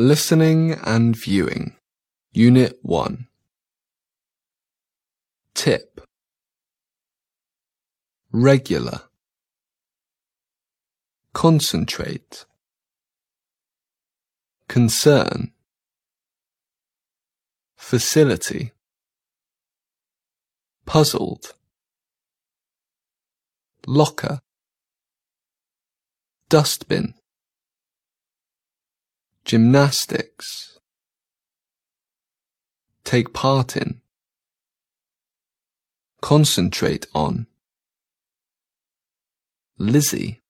Listening and Viewing, Unit 1. Tip. Regular. Concentrate. Concern. Facility. Puzzled. Locker. Dustbin Gymnastics. Take part in. Concentrate on. Lizzie